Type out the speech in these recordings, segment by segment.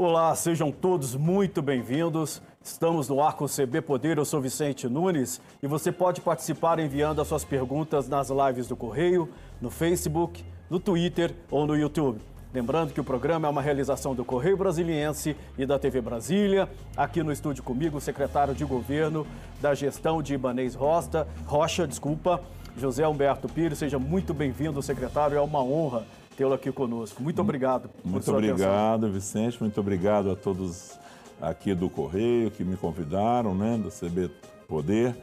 Olá, sejam todos muito bem-vindos. Estamos no Arco CB Poder, eu sou Vicente Nunes e você pode participar enviando as suas perguntas nas lives do Correio, no Facebook, no Twitter ou no YouTube. Lembrando que o programa é uma realização do Correio Brasiliense e da TV Brasília. Aqui no estúdio comigo, o secretário de Governo da Gestão de Ibanês Rosta, Rocha, desculpa, José Humberto Pires. Seja muito bem-vindo, secretário. É uma honra tê-lo aqui conosco. Muito obrigado. Muito obrigado, atenção. Vicente. Muito obrigado a todos aqui do Correio que me convidaram, né, do CB Poder.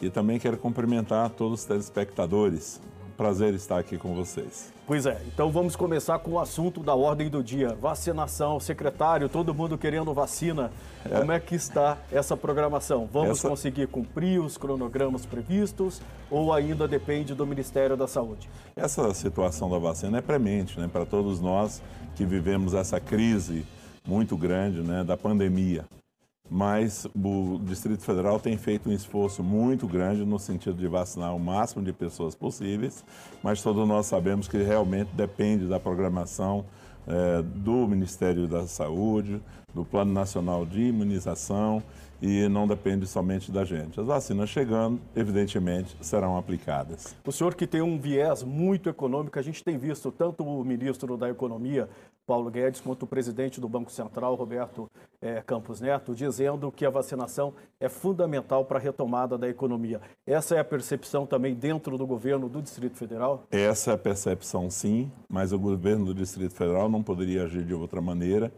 E também quero cumprimentar todos os telespectadores. Prazer estar aqui com vocês. Pois é, então vamos começar com o assunto da ordem do dia. Vacinação, secretário, todo mundo querendo vacina. É. Como é que está essa programação? Vamos essa... conseguir cumprir os cronogramas previstos ou ainda depende do Ministério da Saúde? Essa situação da vacina é premente né, para todos nós que vivemos essa crise muito grande né, da pandemia mas o Distrito Federal tem feito um esforço muito grande no sentido de vacinar o máximo de pessoas possíveis, mas todos nós sabemos que realmente depende da programação é, do Ministério da Saúde, do Plano Nacional de Imunização e não depende somente da gente. As vacinas chegando, evidentemente, serão aplicadas. O senhor que tem um viés muito econômico, a gente tem visto tanto o ministro da Economia, Paulo Guedes, quanto o presidente do Banco Central, Roberto é, Campos Neto, dizendo que a vacinação é fundamental para a retomada da economia. Essa é a percepção também dentro do governo do Distrito Federal? Essa é a percepção, sim, mas o governo do Distrito Federal não poderia agir de outra maneira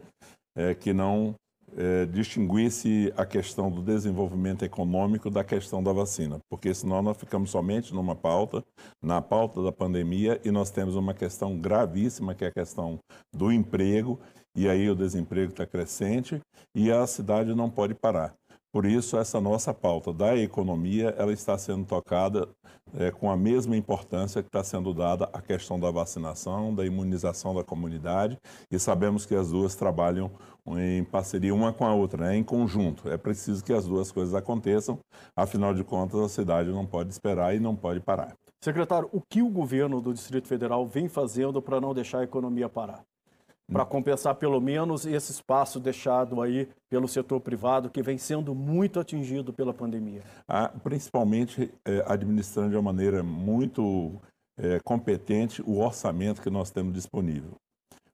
é, que não é, distinguisse a questão do desenvolvimento econômico da questão da vacina, porque senão nós ficamos somente numa pauta, na pauta da pandemia, e nós temos uma questão gravíssima, que é a questão do emprego, e aí o desemprego está crescente e a cidade não pode parar. Por isso, essa nossa pauta da economia, ela está sendo tocada é, com a mesma importância que está sendo dada à questão da vacinação, da imunização da comunidade, e sabemos que as duas trabalham em parceria uma com a outra, né, em conjunto. É preciso que as duas coisas aconteçam, afinal de contas, a cidade não pode esperar e não pode parar. Secretário, o que o governo do Distrito Federal vem fazendo para não deixar a economia parar? Para compensar pelo menos esse espaço deixado aí pelo setor privado que vem sendo muito atingido pela pandemia? Ah, principalmente é, administrando de uma maneira muito é, competente o orçamento que nós temos disponível.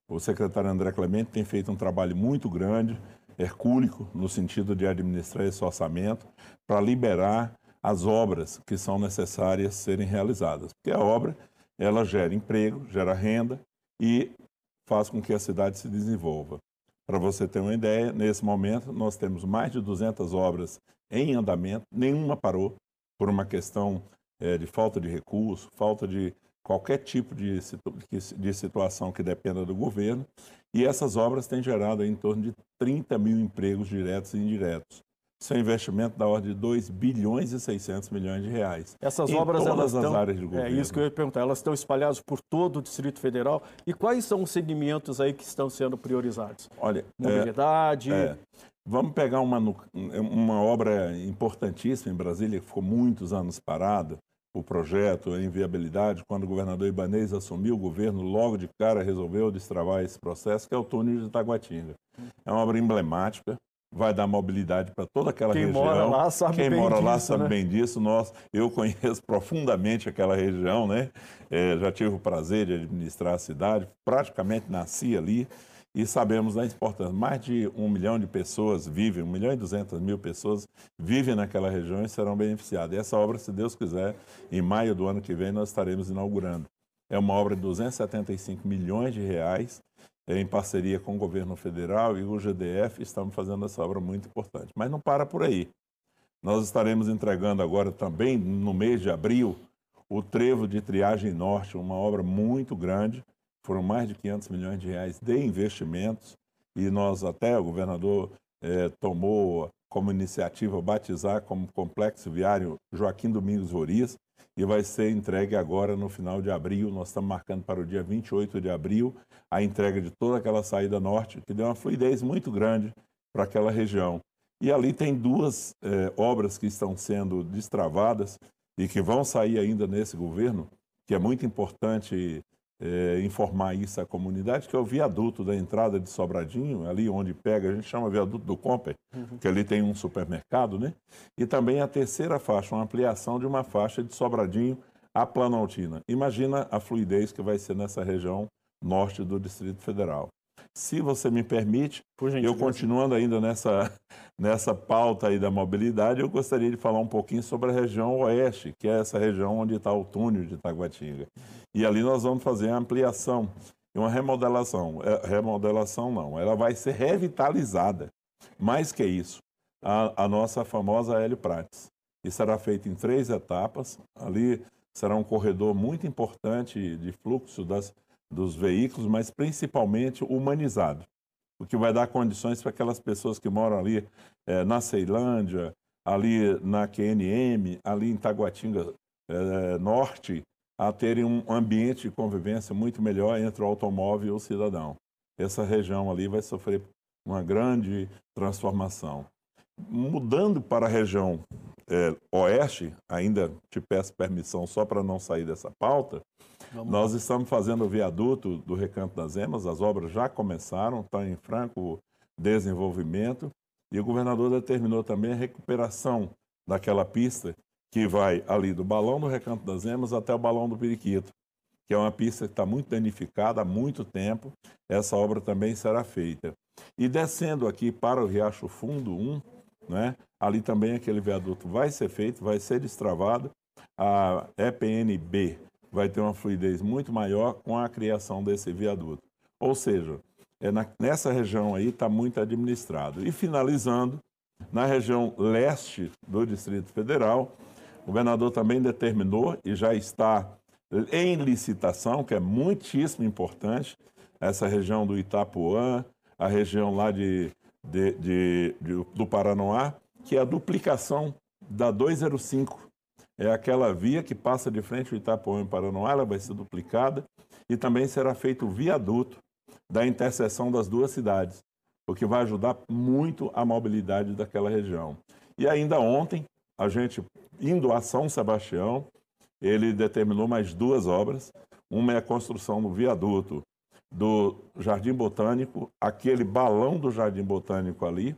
O secretário André Clemente tem feito um trabalho muito grande, hercúlico, no sentido de administrar esse orçamento para liberar as obras que são necessárias serem realizadas. Porque a obra, ela gera emprego, gera renda e faz com que a cidade se desenvolva. Para você ter uma ideia, nesse momento nós temos mais de 200 obras em andamento, nenhuma parou por uma questão é, de falta de recurso, falta de qualquer tipo de, de situação que dependa do governo. E essas obras têm gerado em torno de 30 mil empregos diretos e indiretos. Isso é um investimento da ordem de 2 bilhões e 600 milhões de reais. Essas em obras, todas as estão, áreas do governo. É isso que eu ia perguntar. Elas estão espalhadas por todo o Distrito Federal. E quais são os segmentos aí que estão sendo priorizados? Olha, mobilidade. É, é, vamos pegar uma, uma obra importantíssima em Brasília que ficou muitos anos parada. O projeto em viabilidade, quando o governador Ibanez assumiu o governo, logo de cara resolveu destravar esse processo, que é o túnel de Itaguatinga. É uma obra emblemática, vai dar mobilidade para toda aquela Quem região. Quem mora lá sabe Quem bem mora disso, lá sabe né? bem disso. Nós, eu conheço profundamente aquela região, né? É, já tive o prazer de administrar a cidade, praticamente nasci ali e sabemos da importância. Mais de um milhão de pessoas vivem, um milhão e duzentas mil pessoas vivem naquela região e serão beneficiadas. E essa obra, se Deus quiser, em maio do ano que vem nós estaremos inaugurando. É uma obra de 275 milhões de reais em parceria com o governo federal e o GDF, estamos fazendo essa obra muito importante. Mas não para por aí. Nós estaremos entregando agora também, no mês de abril, o Trevo de Triagem Norte, uma obra muito grande. Foram mais de 500 milhões de reais de investimentos e nós até, o governador eh, tomou como iniciativa batizar como Complexo Viário Joaquim Domingos Roriz, e vai ser entregue agora no final de abril. Nós estamos marcando para o dia 28 de abril a entrega de toda aquela saída norte, que deu uma fluidez muito grande para aquela região. E ali tem duas eh, obras que estão sendo destravadas e que vão sair ainda nesse governo, que é muito importante é, informar isso à comunidade, que é o viaduto da entrada de Sobradinho, ali onde pega, a gente chama viaduto do Comper, uhum. que ali tem um supermercado, né? E também a terceira faixa, uma ampliação de uma faixa de Sobradinho a Planaltina. Imagina a fluidez que vai ser nessa região norte do Distrito Federal. Se você me permite, eu continuando ainda nessa, nessa pauta aí da mobilidade, eu gostaria de falar um pouquinho sobre a região oeste, que é essa região onde está o túnel de Taguatinga. E ali nós vamos fazer a ampliação e uma remodelação. É, remodelação não, ela vai ser revitalizada. Mais que isso, a, a nossa famosa Hélio Prates. E será feito em três etapas. Ali será um corredor muito importante de fluxo das, dos veículos, mas principalmente humanizado, o que vai dar condições para aquelas pessoas que moram ali é, na Ceilândia, ali na QNM, ali em Taguatinga é, Norte, a terem um ambiente de convivência muito melhor entre o automóvel e o cidadão. Essa região ali vai sofrer uma grande transformação. Mudando para a região é, oeste, ainda te peço permissão só para não sair dessa pauta, Nós estamos fazendo o viaduto do Recanto das Emas, as obras já começaram, está em franco desenvolvimento, e o governador determinou também a recuperação daquela pista que vai ali do Balão do Recanto das Emas até o Balão do Periquito, que é uma pista que está muito danificada há muito tempo. Essa obra também será feita. E descendo aqui para o Riacho Fundo 1, né, Ali também aquele viaduto vai ser feito, vai ser destravado. A EPNB vai ter uma fluidez muito maior com a criação desse viaduto. Ou seja, é na, nessa região aí está muito administrado. E finalizando, na região leste do Distrito Federal, o governador também determinou e já está em licitação, que é muitíssimo importante, essa região do Itapuã, a região lá de, de, de, de do Paranoá, que é a duplicação da 205. É aquela via que passa de frente ao Itapuã em Paranoá, ela vai ser duplicada e também será feito o viaduto da interseção das duas cidades, o que vai ajudar muito a mobilidade daquela região. E ainda ontem, a gente, indo a São Sebastião, ele determinou mais duas obras. Uma é a construção do viaduto do Jardim Botânico, aquele balão do Jardim Botânico ali,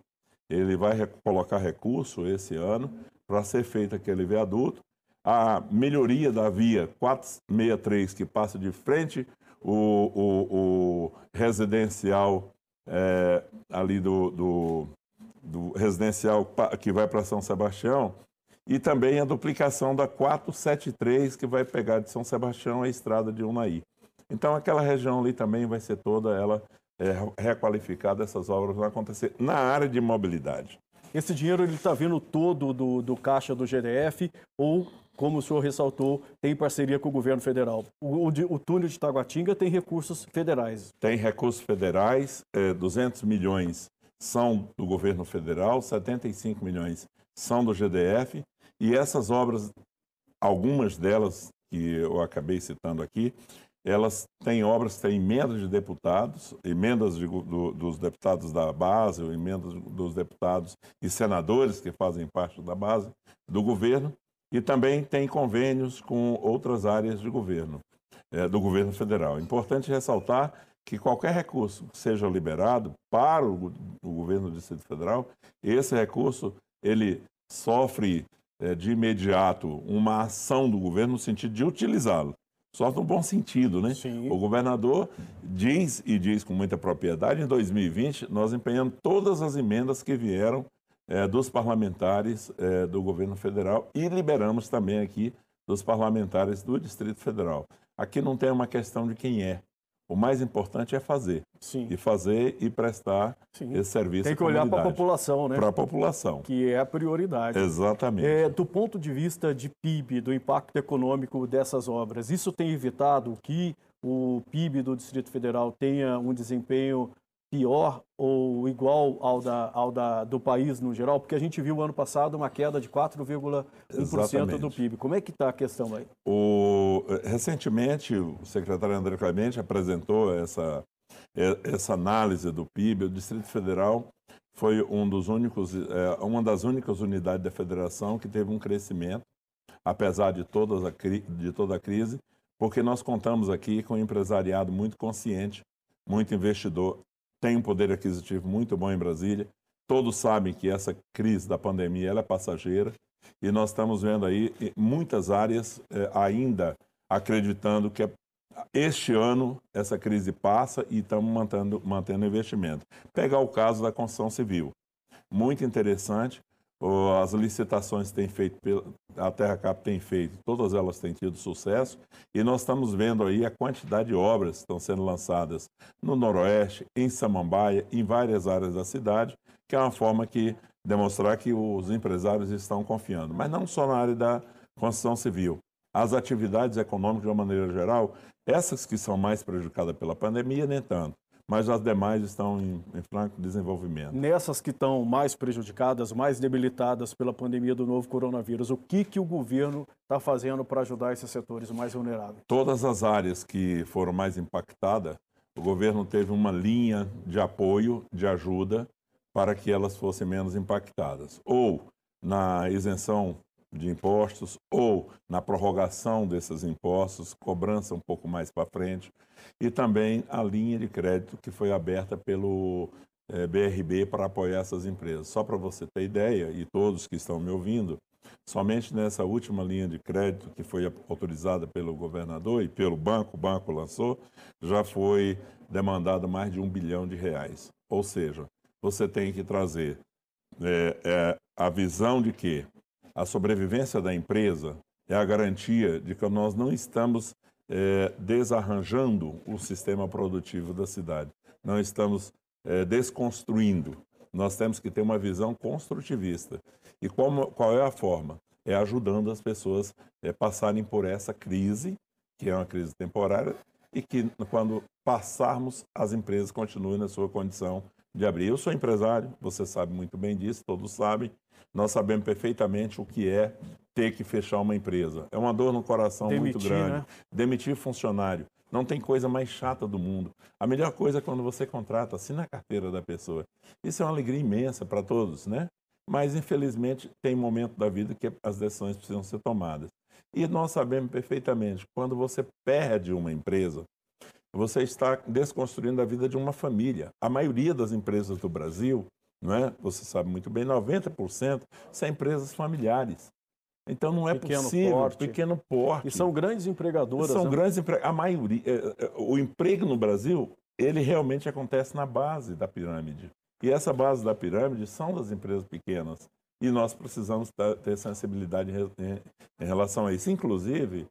ele vai colocar recurso esse ano para ser feito aquele viaduto. A melhoria da via 463, que passa de frente o, o, o residencial é, ali do, do, do residencial que vai para São Sebastião, e também a duplicação da 473, que vai pegar de São Sebastião a estrada de Unaí. Então, aquela região ali também vai ser toda ela é, requalificada, essas obras vão acontecer na área de mobilidade. Esse dinheiro ele está vindo todo do, do caixa do GDF ou, como o senhor ressaltou, tem parceria com o governo federal? O, o, o túnel de Taguatinga tem recursos federais? Tem recursos federais, é, 200 milhões são do governo federal, 75 milhões são do GDF, e essas obras, algumas delas que eu acabei citando aqui, elas têm obras, têm emendas de deputados, emendas de, do, dos deputados da base, emendas dos deputados e senadores que fazem parte da base do governo, e também tem convênios com outras áreas de governo, é, do governo federal. Importante ressaltar que qualquer recurso que seja liberado para o, o governo do Distrito Federal, esse recurso ele sofre é, de imediato uma ação do governo no sentido de utilizá-lo só no bom sentido, né? Sim. O governador diz, e diz com muita propriedade, em 2020 nós empenhamos todas as emendas que vieram é, dos parlamentares é, do governo federal e liberamos também aqui dos parlamentares do Distrito Federal. Aqui não tem uma questão de quem é, o mais importante é fazer. Sim. E fazer e prestar Sim. esse serviço Tem que olhar para a população, né? Para a população. Que é a prioridade. Exatamente. É, do ponto de vista de PIB, do impacto econômico dessas obras, isso tem evitado que o PIB do Distrito Federal tenha um desempenho pior ou igual ao, da, ao da, do país no geral? Porque a gente viu ano passado uma queda de 4,1% do PIB. Como é que está a questão aí? O, recentemente, o secretário André Clemente apresentou essa, essa análise do PIB. O Distrito Federal foi um dos únicos, é, uma das únicas unidades da federação que teve um crescimento, apesar de, todas a, de toda a crise, porque nós contamos aqui com um empresariado muito consciente, muito investidor, tem um poder aquisitivo muito bom em Brasília. Todos sabem que essa crise da pandemia ela é passageira e nós estamos vendo aí muitas áreas eh, ainda acreditando que este ano essa crise passa e estamos mantendo, mantendo investimento. Pegar o caso da construção civil. Muito interessante. As licitações têm feito, a Terra Cap tem feito, todas elas têm tido sucesso e nós estamos vendo aí a quantidade de obras que estão sendo lançadas no Noroeste, em Samambaia, em várias áreas da cidade, que é uma forma que demonstrar que os empresários estão confiando, mas não só na área da construção civil. As atividades econômicas, de uma maneira geral, essas que são mais prejudicadas pela pandemia, nem tanto mas as demais estão em, em, franco desenvolvimento. Nessas que estão mais prejudicadas, mais debilitadas pela pandemia do novo coronavírus, o que, que o governo está fazendo para ajudar esses setores mais vulneráveis? Todas as áreas que foram mais impactadas, o governo teve uma linha de apoio, de ajuda, para que elas fossem menos impactadas. Ou na isenção de impostos ou na prorrogação desses impostos, cobrança um pouco mais para frente, e também a linha de crédito que foi aberta pelo é, eh, BRB para apoiar essas empresas. Só para você ter ideia, e todos que estão me ouvindo, somente nessa última linha de crédito que foi autorizada pelo governador e pelo banco, o banco lançou, já foi demandado mais de um bilhão de reais. Ou seja, você tem que trazer é, é, a visão de que a sobrevivência da empresa é a garantia de que nós não estamos é, desarranjando o sistema produtivo da cidade, não estamos é, desconstruindo. Nós temos que ter uma visão construtivista. E qual, qual é a forma? É ajudando as pessoas é, passarem por essa crise, que é uma crise temporária, e que quando passarmos, as empresas continuem na sua condição de abrir. Eu sou empresário, você sabe muito bem disso, todos sabem. Nós sabemos perfeitamente o que é ter que fechar uma empresa. É uma dor no coração Demitir, muito grande. Né? Demitir funcionário. Não tem coisa mais chata do mundo. A melhor coisa é quando você contrata, assina a carteira da pessoa. Isso é uma alegria imensa para todos, né? Mas, infelizmente, tem momento da vida que as decisões precisam ser tomadas. E nós sabemos perfeitamente, quando você perde uma empresa, você está desconstruindo a vida de uma família. A maioria das empresas do Brasil não é? Você sabe muito bem, 90% são empresas familiares. Então não é pequeno possível, porte. pequeno porte. E são grandes empregadoras. São né? grandes empregadoras. A maioria, é, é, o emprego no Brasil, ele realmente acontece na base da pirâmide. E essa base da pirâmide são das empresas pequenas. E nós precisamos ter sensibilidade em relação a isso. Inclusive,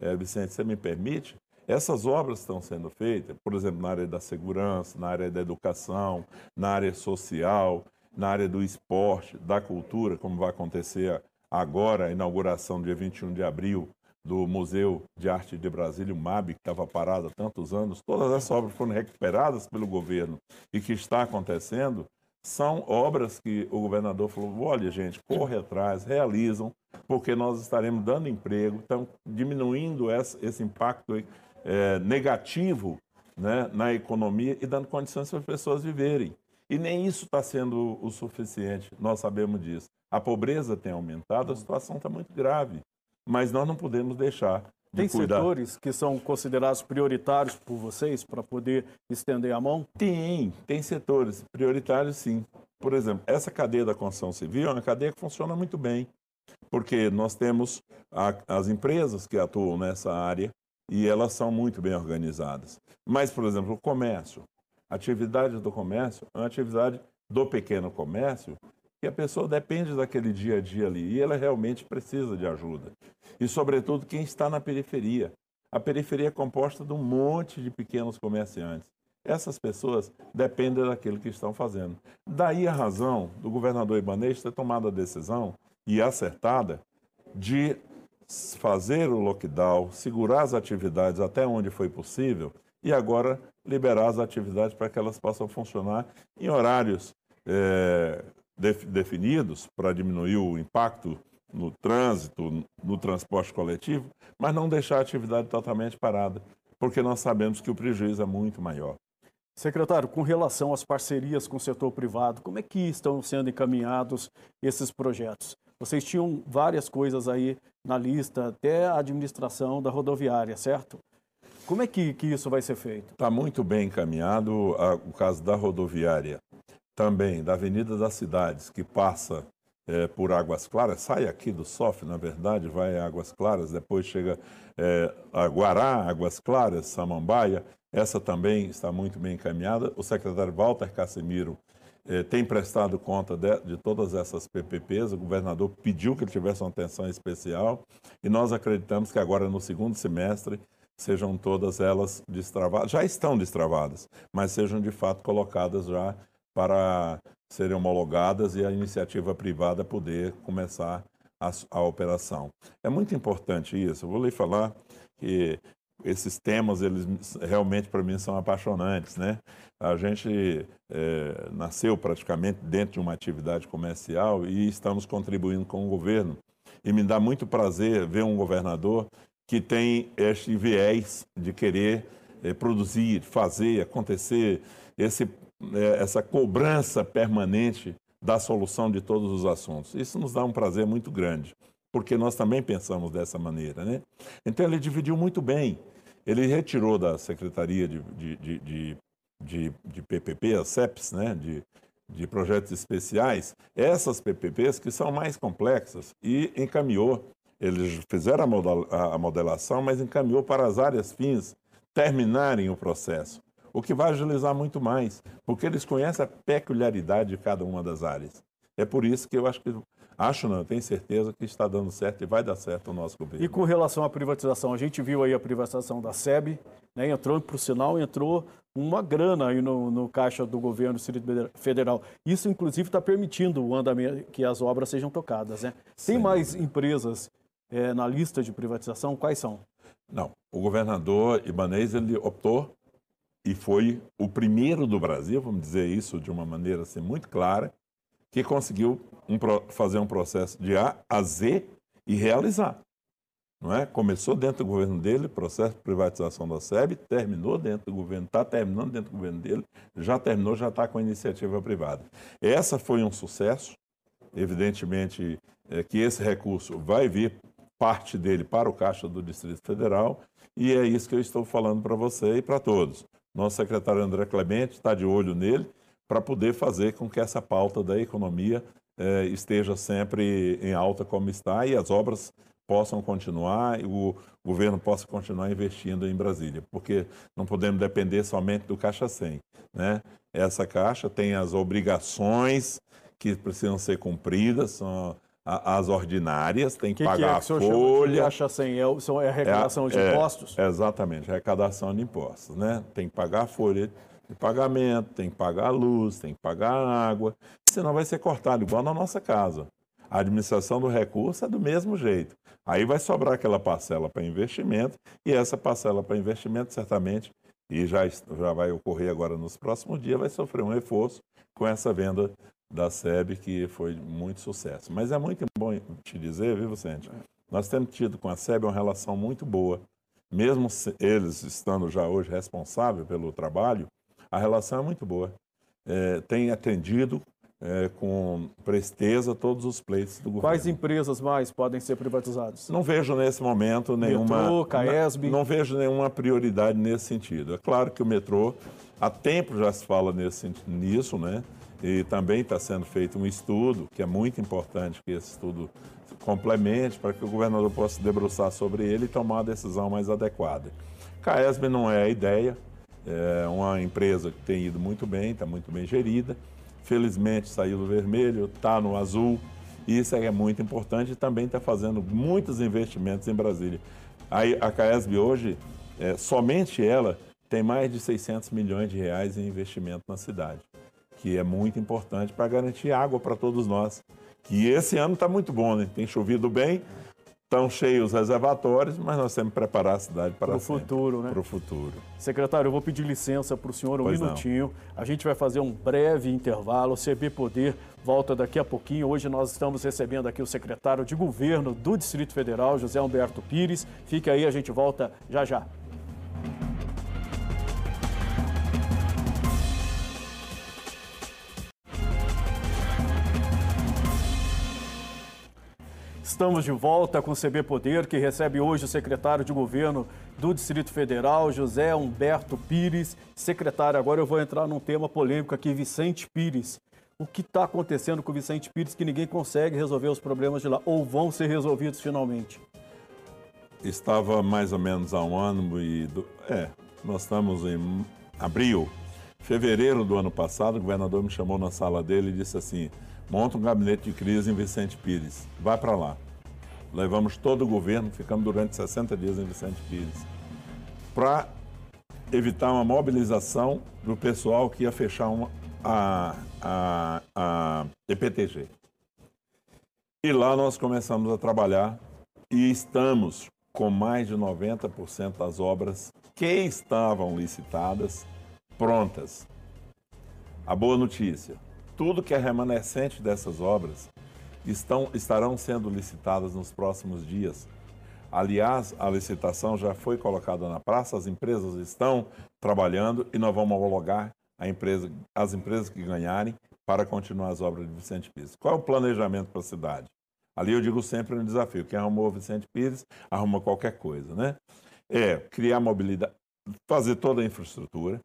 é, Vicente, você me permite, essas obras estão sendo feitas, por exemplo, na área da segurança, na área da educação, na área social, na área do esporte, da cultura, como vai acontecer agora, a inauguração dia 21 de abril do Museu de Arte de Brasília, o MAB, que estava parado há tantos anos. Todas essas obras foram recuperadas pelo governo e que está acontecendo são obras que o governador falou: olha, gente, corre atrás, realizam, porque nós estaremos dando emprego, estamos diminuindo esse impacto é, negativo né, na economia e dando condições para as pessoas viverem. E nem isso está sendo o suficiente, nós sabemos disso. A pobreza tem aumentado, a situação está muito grave, mas nós não podemos deixar de tem cuidar. setores que são considerados prioritários por vocês para poder estender a mão? Tem, tem setores prioritários sim. Por exemplo, essa cadeia da construção civil é uma cadeia que funciona muito bem, porque nós temos a, as empresas que atuam nessa área, e elas são muito bem organizadas. Mas, por exemplo, o comércio. A atividade do comércio é uma atividade do pequeno comércio que a pessoa depende daquele dia a dia ali e ela realmente precisa de ajuda. E, sobretudo, quem está na periferia. A periferia é composta de um monte de pequenos comerciantes. Essas pessoas dependem daquilo que estão fazendo. Daí a razão do governador Ibanez ter tomado a decisão, e acertada, de fazer o lockdown, segurar as atividades até onde foi possível e agora liberar as atividades para que elas possam funcionar em horários é, definidos para diminuir o impacto no trânsito, no transporte coletivo, mas não deixar a atividade totalmente parada, porque nós sabemos que o prejuízo é muito maior. Secretário, com relação às parcerias com o setor privado, como é que estão sendo encaminhados esses projetos? Vocês tinham várias coisas aí na lista, até a administração da rodoviária, certo? Como é que, que isso vai ser feito? Está muito bem encaminhado a, o caso da rodoviária, também da Avenida das Cidades, que passa é, por Águas Claras, sai aqui do SOF, na verdade, vai a Águas Claras, depois chega é, a Guará, Águas Claras, Samambaia, essa também está muito bem encaminhada. O secretário Walter Casemiro é, tem prestado conta de, de, todas essas PPPs, o governador pediu que ele tivesse uma atenção especial e nós acreditamos que agora no segundo semestre sejam todas elas destravadas, já estão destravadas, mas sejam de fato colocadas já para serem homologadas e a iniciativa privada poder começar a, a operação. É muito importante isso. Eu vou lhe falar que esses temas, eles realmente para mim são apaixonantes, né? A gente é, nasceu praticamente dentro de uma atividade comercial e estamos contribuindo com o governo. E me dá muito prazer ver um governador que tem este viés de querer é, produzir, fazer acontecer esse é, essa cobrança permanente da solução de todos os assuntos. Isso nos dá um prazer muito grande, porque nós também pensamos dessa maneira. Né? Então, ele dividiu muito bem. Ele retirou da Secretaria de, de, de, de, de PPP, a CEPS, né? de, de projetos especiais, essas PPPs que são mais complexas e encaminhou. Eles fizeram a modelação, mas encaminhou para as áreas fins terminarem o processo o que vai agilizar muito mais, porque eles conhecem a peculiaridade de cada uma das áreas. É por isso que eu acho que acho não, tenho certeza que está dando certo e vai dar certo o nosso governo. E com relação à privatização, a gente viu aí a privatização da SEB, né, entrou, por sinal, entrou uma grana aí no, no caixa do governo do Distrito Federal. Isso, inclusive, está permitindo o andamento que as obras sejam tocadas. Né? Tem mais empresas é, na lista de privatização? Quais são? Não. O governador Ibanez ele optou e foi o primeiro do Brasil, vamos dizer isso de uma maneira assim, muito clara, que conseguiu um, fazer um processo de A a Z e realizar. Não é? Começou dentro do governo dele, processo de privatização da SEB, terminou dentro do governo, está terminando dentro do governo dele, já terminou, já está com a iniciativa privada. Essa foi um sucesso, evidentemente é, que esse recurso vai vir parte dele para o Caixa do Distrito Federal, e é isso que eu estou falando para você e para todos. Nosso secretário André Clemente está de olho nele para poder fazer com que essa pauta da economia eh, esteja sempre em alta como está e as obras possam continuar e o governo possa continuar investindo em Brasília, porque não podemos depender somente do Caixa 100. Né? Essa Caixa tem as obrigações que precisam ser cumpridas, são as ordinárias, tem que, que pagar que é que a folha. Caixa 100 é, é arrecadação é, de impostos? É, exatamente, arrecadação de impostos, né? Tem que pagar a folha pagamento, tem que pagar a luz, tem que pagar a água, senão vai ser cortado, igual na nossa casa. A administração do recurso é do mesmo jeito. Aí vai sobrar aquela parcela para investimento, e essa parcela para investimento, certamente, e já, já vai ocorrer agora nos próximos dias, vai sofrer um reforço com essa venda da SEB, que foi muito sucesso. Mas é muito bom te dizer, viu, Vicente? Nós temos tido com a SEB uma relação muito boa. Mesmo eles estando já hoje responsáveis pelo trabalho, a relação é muito boa. É, tem atendido é, com presteza todos os pleitos do governo. Quais empresas mais podem ser privatizadas? Não vejo nesse momento nenhuma. Metrô, Caesb. Não, não vejo nenhuma prioridade nesse sentido. É claro que o metrô, há tempo já se fala nesse, nisso, né? E também está sendo feito um estudo, que é muito importante que esse estudo complemente para que o governador possa debruçar sobre ele e tomar a decisão mais adequada. Caesb não é a ideia, é uma empresa que tem ido muito bem, está muito bem gerida. Felizmente saiu do vermelho, está no azul. Isso é muito importante e também está fazendo muitos investimentos em Brasília. A, a Caesb hoje, é, somente ela, tem mais de 600 milhões de reais em investimento na cidade que é muito importante para garantir água para todos nós. Que esse ano está muito bom, né? Tem chovido bem, estão cheios os reservatórios, mas nós temos que preparar a cidade para o futuro, né? Para o futuro. Secretário, eu vou pedir licença para o senhor um pois minutinho. Não. A gente vai fazer um breve intervalo. O CB Poder volta daqui a pouquinho. Hoje nós estamos recebendo aqui o secretário de Governo do Distrito Federal, José Humberto Pires. Fique aí, a gente volta já já. Estamos de volta com o CB Poder, que recebe hoje o secretário de governo do Distrito Federal, José Humberto Pires. Secretário, agora eu vou entrar num tema polêmico aqui, Vicente Pires. O que está acontecendo com o Vicente Pires que ninguém consegue resolver os problemas de lá? Ou vão ser resolvidos finalmente? Estava mais ou menos há um ano e. Do... É, nós estamos em abril. Fevereiro do ano passado, o governador me chamou na sala dele e disse assim: monta um gabinete de crise em Vicente Pires. Vai para lá. Levamos todo o governo, ficamos durante 60 dias em Vicente Pires, para evitar uma mobilização do pessoal que ia fechar uma, a, a, a EPTG. E lá nós começamos a trabalhar e estamos com mais de 90% das obras que estavam licitadas prontas. A boa notícia: tudo que é remanescente dessas obras estão, estarão sendo licitadas nos próximos dias. Aliás, a licitação já foi colocada na praça, as empresas estão trabalhando e nós vamos homologar empresa, as empresas que ganharem para continuar as obras de Vicente Pires. Qual é o planejamento para a cidade? Ali eu digo sempre um desafio. Quem arrumou Vicente Pires, arruma qualquer coisa, né? É criar mobilidade, fazer toda a infraestrutura,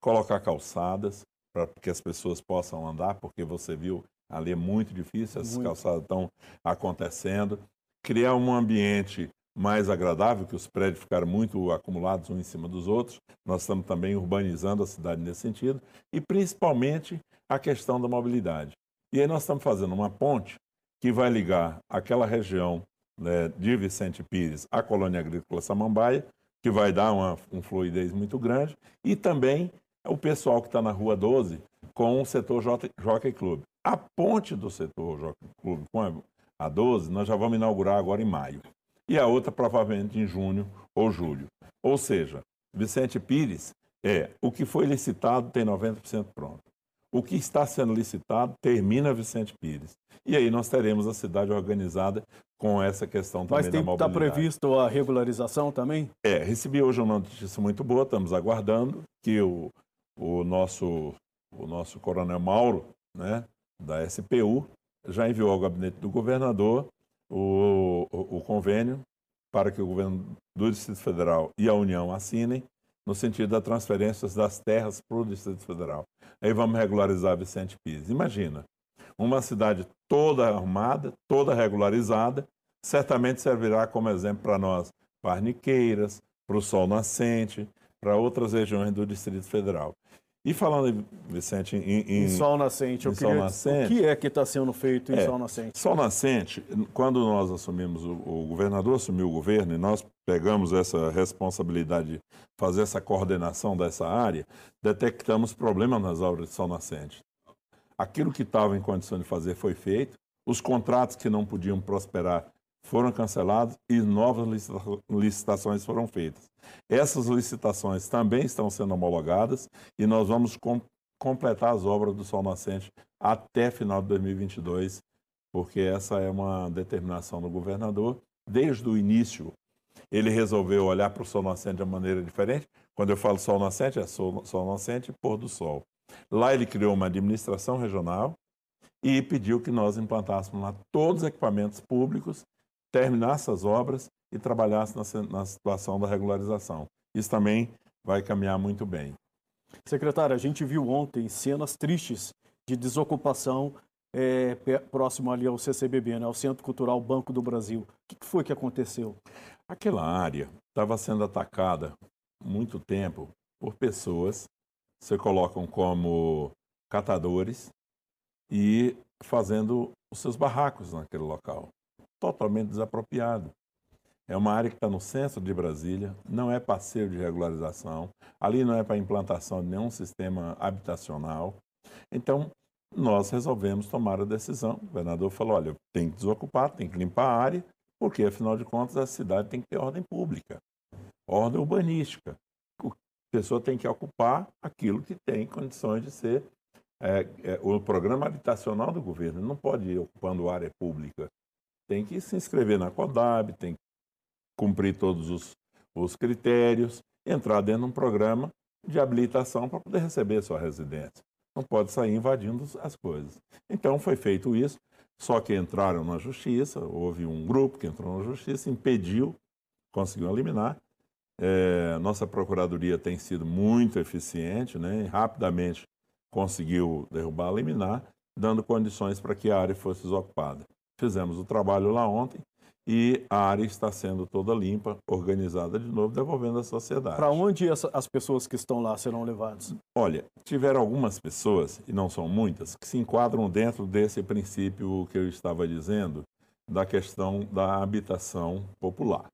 colocar calçadas, para que as pessoas possam andar, porque você viu ali é muito difícil, essas muito. calçadas estão acontecendo. Criar um ambiente mais agradável, que os prédios ficaram muito acumulados uns em cima dos outros. Nós estamos também urbanizando a cidade nesse sentido. E principalmente a questão da mobilidade. E aí nós estamos fazendo uma ponte que vai ligar aquela região né, de Vicente Pires à colônia agrícola Samambaia, que vai dar uma, um fluidez muito grande, e também o pessoal que está na Rua 12 com o setor Jockey Club. A ponte do setor Jockey Club com a 12 nós já vamos inaugurar agora em maio. E a outra provavelmente em junho ou julho. Ou seja, Vicente Pires é o que foi licitado tem 90% pronto. O que está sendo licitado termina Vicente Pires. E aí nós teremos a cidade organizada com essa questão também Mas tem, da mobilidade. Está previsto a regularização também? É, recebi hoje uma notícia muito boa, estamos aguardando que o, o nosso, o nosso coronel Mauro, né, da SPU, já enviou ao gabinete do governador o, o, o convênio para que o governo do Distrito Federal e a União assinem no sentido da transferência das terras para o Distrito Federal. Aí vamos regularizar Vicente Pires. Imagina, uma cidade toda arrumada, toda regularizada, certamente servirá como exemplo para nós, Parniqueiras, para o Sol Nascente, para outras regiões do Distrito Federal. E falando, Vicente, em, em, em Sol Nascente, em Sol Nascente, o que é que está sendo feito em é, Sol Nascente? Sol Nascente, quando nós assumimos, o, o, governador assumiu o governo e nós pegamos essa responsabilidade de fazer essa coordenação dessa área, detectamos problemas nas obras de Sol Nascente. Aquilo que estava em condição de fazer foi feito, os contratos que não podiam prosperar foram cancelados e novas licitações foram feitas. Essas licitações também estão sendo homologadas e nós vamos com, completar as obras do Sol Nascente até final de 2022, porque essa é uma determinação do governador. Desde o início, ele resolveu olhar para o Sol Nascente de uma maneira diferente. Quando eu falo Sol Nascente, é Sol, sol Nascente e Pôr do Sol. Lá ele criou uma administração regional e pediu que nós implantássemos lá todos os equipamentos públicos terminasse as obras e trabalhasse na, na situação da regularização. Isso também vai caminhar muito bem. Secretário, a gente viu ontem cenas tristes de desocupação é, próximo ali ao CCBB, né, ao Centro Cultural Banco do Brasil. O que foi que aconteceu? Aquela área estava sendo atacada muito tempo por pessoas, se colocam como catadores e fazendo os seus barracos naquele local totalmente desapropriado. É uma área que está no centro de Brasília, não é passeio de regularização, ali não é para implantação de nenhum sistema habitacional. Então, nós resolvemos tomar a decisão. O governador falou: olha, tem que desocupar, tem que limpar a área, porque afinal de contas a cidade tem que ter ordem pública, ordem urbanística. A pessoa tem que ocupar aquilo que tem condições de ser é, é, o programa habitacional do governo. Não pode ir ocupando área pública tem que se inscrever na CODAB, tem que cumprir todos os, os critérios, entrar dentro de um programa de habilitação para poder receber a sua residência. Não pode sair invadindo as coisas. Então foi feito isso, Só que entraram na justiça, houve um grupo que entrou na justiça, impediu, conseguiu eliminar. É, nossa procuradoria tem sido muito eficiente, né? Rapidamente conseguiu derrubar, eliminar, dando condições para que a área fosse desocupada. Fizemos o trabalho lá ontem e a área está sendo toda limpa, organizada de novo, devolvendo à sociedade. Para onde essa, as pessoas que estão lá serão levadas? Olha, tiveram algumas pessoas, e não são muitas, que se enquadram dentro desse princípio que eu estava dizendo, da questão da habitação popular.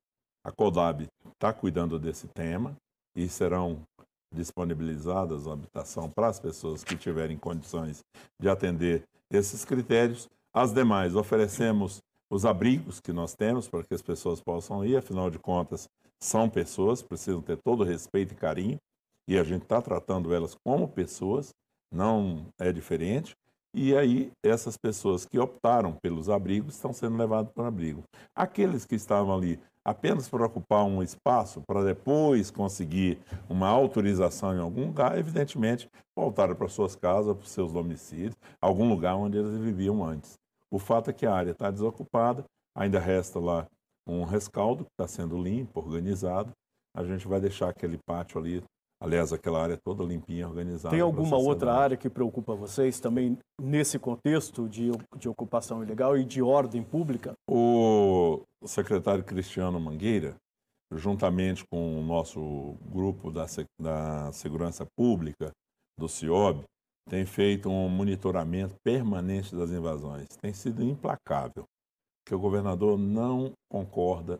A CODAB está cuidando desse tema e serão disponibilizadas a habitação para as pessoas que tiverem condições de atender esses critérios. As demais, oferecemos os abrigos que nós temos para que as pessoas possam ir, afinal de contas, são pessoas, precisam ter todo respeito e carinho, e a gente está tratando elas como pessoas, não é diferente. E aí, essas pessoas que optaram pelos abrigos estão sendo levadas para o abrigo. Aqueles que estavam ali apenas para ocupar um espaço, para depois conseguir uma autorização em algum lugar, evidentemente voltaram para suas casas, para seus domicílios, algum lugar onde eles viviam antes. O fato é que a área está desocupada, ainda resta lá um rescaldo que está sendo limpo, organizado. A gente vai deixar aquele pátio ali, aliás, aquela área toda limpinha, organizada. Tem alguma outra área que preocupa vocês também nesse contexto de, de ocupação ilegal e de ordem pública? O secretário Cristiano Mangueira, juntamente com o nosso grupo da, da Segurança Pública, do CIOB, tem feito um monitoramento permanente das invasões. Tem sido implacável. Que o governador não concorda.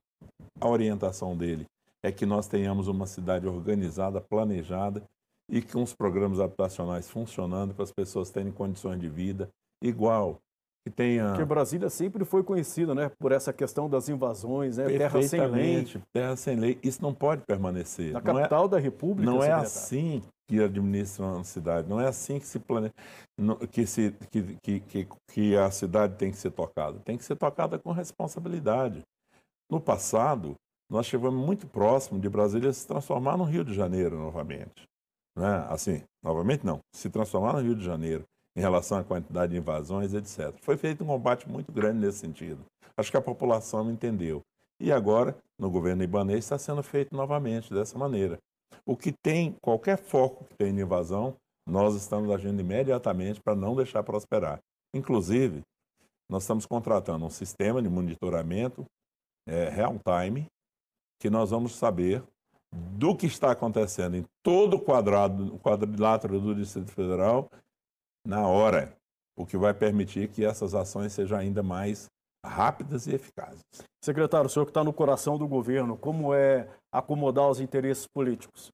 A orientação dele é que nós tenhamos uma cidade organizada, planejada e com os programas habitacionais funcionando para as pessoas terem condições de vida igual. Que tenha... Porque Brasília sempre foi conhecida né, por essa questão das invasões, né, terra sem lei. Terra sem lei. Isso não pode permanecer. Na não é capital é, da República, Não é assim que administra uma cidade. Não é assim que se planeja, que, se, que, que, que, que a cidade tem que ser tocada. Tem que ser tocada com responsabilidade. No passado, nós chegamos muito próximo de Brasília se transformar no Rio de Janeiro novamente. Né? Assim, novamente não, se transformar no Rio de Janeiro em relação à quantidade de invasões, etc. Foi feito um combate muito grande nesse sentido. Acho que a população entendeu. E agora, no governo ibanês, está sendo feito novamente dessa maneira. O que tem, qualquer foco que tem de invasão, nós estamos agindo imediatamente para não deixar prosperar. Inclusive, nós estamos contratando um sistema de monitoramento é, real time, que nós vamos saber do que está acontecendo em todo o quadrado, o quadrilátero do Distrito Federal na hora, o que vai permitir que essas ações sejam ainda mais rápidas e eficazes. Secretário, o senhor que está no coração do governo, como é acomodar os interesses políticos?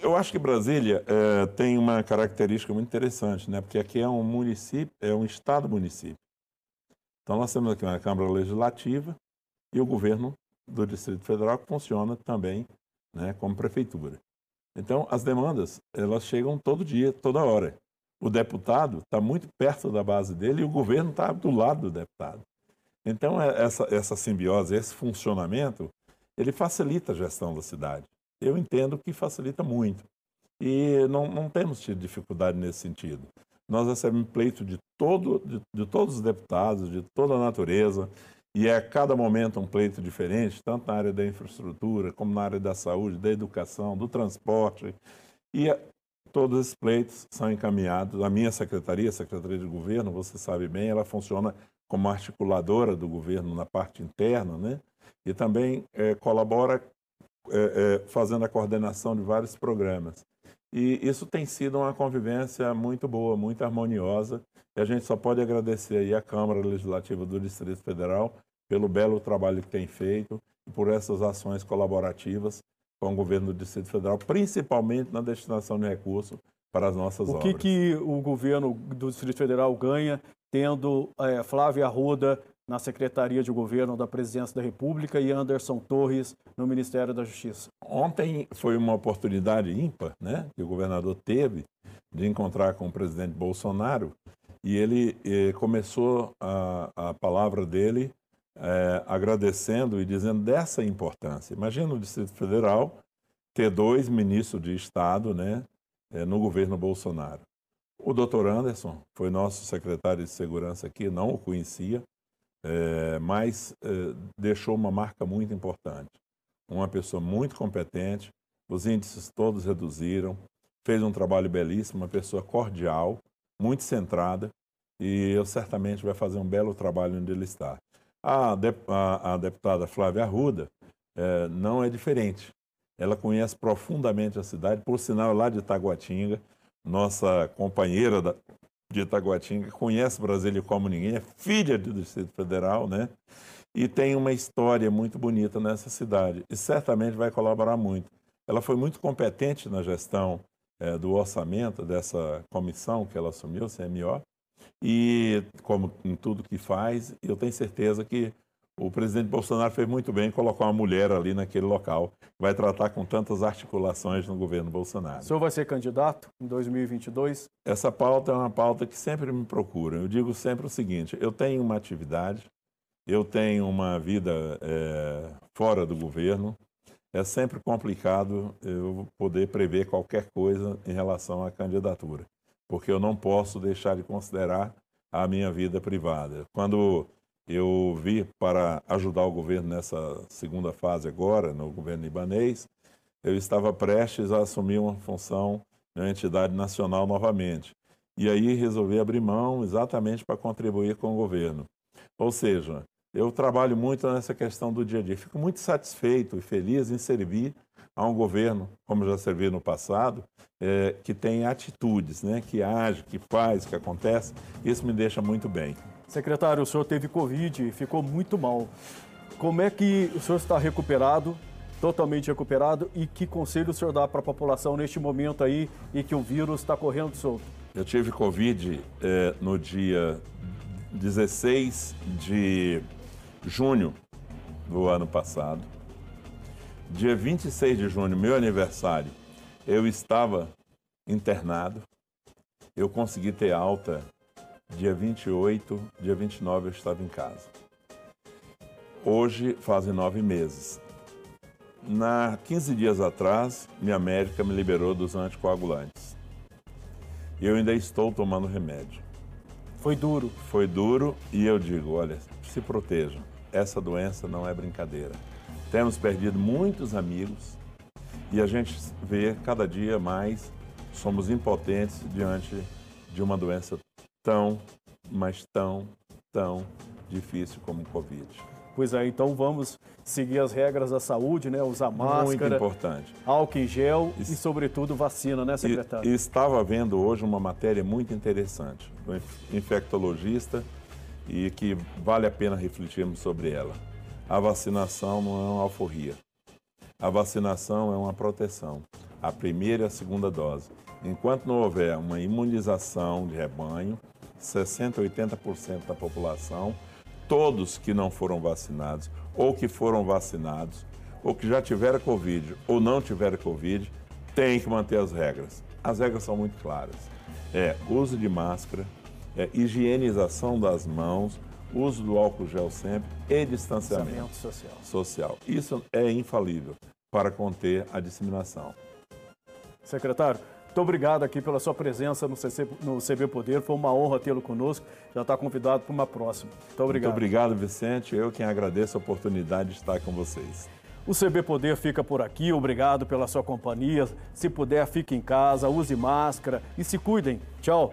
Eu acho que Brasília é, tem uma característica muito interessante, né? porque aqui é um município, é um estado-município. Então nós temos aqui uma Câmara Legislativa e o governo do Distrito Federal que funciona também né, como prefeitura. Então as demandas elas chegam todo dia, toda hora. O deputado está muito perto da base dele e o governo está do lado do deputado. Então é, essa, essa simbiose, esse funcionamento, ele facilita a gestão da cidade eu entendo que facilita muito. E não, não temos tido dificuldade nesse sentido. Nós recebemos pleito de, todo, de, de todos os deputados, de toda a natureza, e é a cada momento um pleito diferente, tanto na área da infraestrutura, como na área da saúde, da educação, do transporte. E todos esses pleitos são encaminhados. A minha secretaria, a Secretaria de Governo, você sabe bem, ela funciona como articuladora do governo na parte interna, né? E também é, colabora é, é, fazendo a coordenação de vários programas. E isso tem sido uma convivência muito boa, muito harmoniosa. E a gente só pode agradecer aí a Câmara Legislativa do Distrito Federal pelo belo trabalho que tem feito e por essas ações colaborativas com o governo do Distrito Federal, principalmente na destinação de recursos para as nossas o que obras. O que o governo do Distrito Federal ganha tendo é, Flávia Arruda na Secretaria de Governo da Presidência da República e Anderson Torres no Ministério da Justiça. Ontem foi uma oportunidade ímpar né, que o governador teve de encontrar com o presidente Bolsonaro e ele eh, começou a, a, palavra dele eh, agradecendo e dizendo dessa importância. Imagina o Distrito Federal ter dois ministros de Estado né, eh, no governo Bolsonaro. O doutor Anderson foi nosso secretário de segurança aqui, não o conhecia, é, mas é, deixou uma marca muito importante. Uma pessoa muito competente, os índices todos reduziram, fez um trabalho belíssimo, uma pessoa cordial, muito centrada, e eu certamente vai fazer um belo trabalho onde ele está. A, de, a, a deputada Flávia Arruda é, não é diferente. Ela conhece profundamente a cidade, por sinal, lá de Itaguatinga, nossa companheira da, de Itaguatinga, conhece Brasília como ninguém, é filha do Distrito Federal, né? E tem uma história muito bonita nessa cidade e certamente vai colaborar muito. Ela foi muito competente na gestão é, do orçamento dessa comissão que ela assumiu, CMO, e como em tudo que faz, eu tenho certeza que o presidente Bolsonaro fez muito bem em colocar uma mulher ali naquele local, que vai tratar com tantas articulações no governo Bolsonaro. O senhor vai ser candidato em 2022? Essa pauta é uma pauta que sempre me procura. Eu digo sempre o seguinte: eu tenho uma atividade, eu tenho uma vida é, fora do governo. É sempre complicado eu poder prever qualquer coisa em relação à candidatura, porque eu não posso deixar de considerar a minha vida privada. Quando eu vi para ajudar o governo nessa segunda fase agora, no governo libanês, eu estava prestes a assumir uma função na entidade nacional novamente. E aí resolvi abrir mão exatamente para contribuir com o governo. Ou seja, eu trabalho muito nessa questão do dia a dia. Fico muito satisfeito e feliz em servir a um governo, como já servi no passado, é, que tem atitudes, né, que age, que faz, que acontece. Isso me deixa muito bem. Secretário, o senhor teve Covid e ficou muito mal. Como é que o senhor está recuperado, totalmente recuperado, e que conselho o senhor dá para a população neste momento aí e que o vírus está correndo solto? Eu tive Covid é, no dia 16 de junho do ano passado. Dia 26 de junho, meu aniversário, eu estava internado. Eu consegui ter alta Dia 28, dia 29 eu estava em casa. Hoje fazem nove meses. Na 15 dias atrás, minha médica me liberou dos anticoagulantes. E eu ainda estou tomando remédio. Foi duro? Foi duro e eu digo, olha, se protejam. Essa doença não é brincadeira. Temos perdido muitos amigos e a gente vê cada dia mais somos impotentes diante de uma doença tão, mas tão, tão difícil como o Covid. Pois é, então vamos seguir as regras da saúde, né? Usar máscara. Muito importante. Álcool em gel e, e sobretudo, vacina, né, secretário? E, estava vendo hoje uma matéria muito interessante do infectologista e que vale a pena refletirmos sobre ela. A vacinação não é uma alforria. A vacinação é uma proteção. A primeira e a segunda dose. Enquanto não houver uma imunização de rebanho, 60%, 80% da população, todos que não foram vacinados ou que foram vacinados, ou que já tiveram Covid ou não tiveram Covid, têm que manter as regras. As regras são muito claras. É uso de máscara, é higienização das mãos, uso do álcool gel sempre e distanciamento social. social. Isso é infalível para conter a disseminação. Secretário, muito obrigado aqui pela sua presença no, CC, no CB Poder. Foi uma honra tê-lo conosco. Já está convidado para uma próxima. Muito obrigado. Muito obrigado, Vicente. Eu quem agradeço a oportunidade de estar com vocês. O CB Poder fica por aqui. Obrigado pela sua companhia. Se puder, fique em casa, use máscara e se cuidem. Tchau.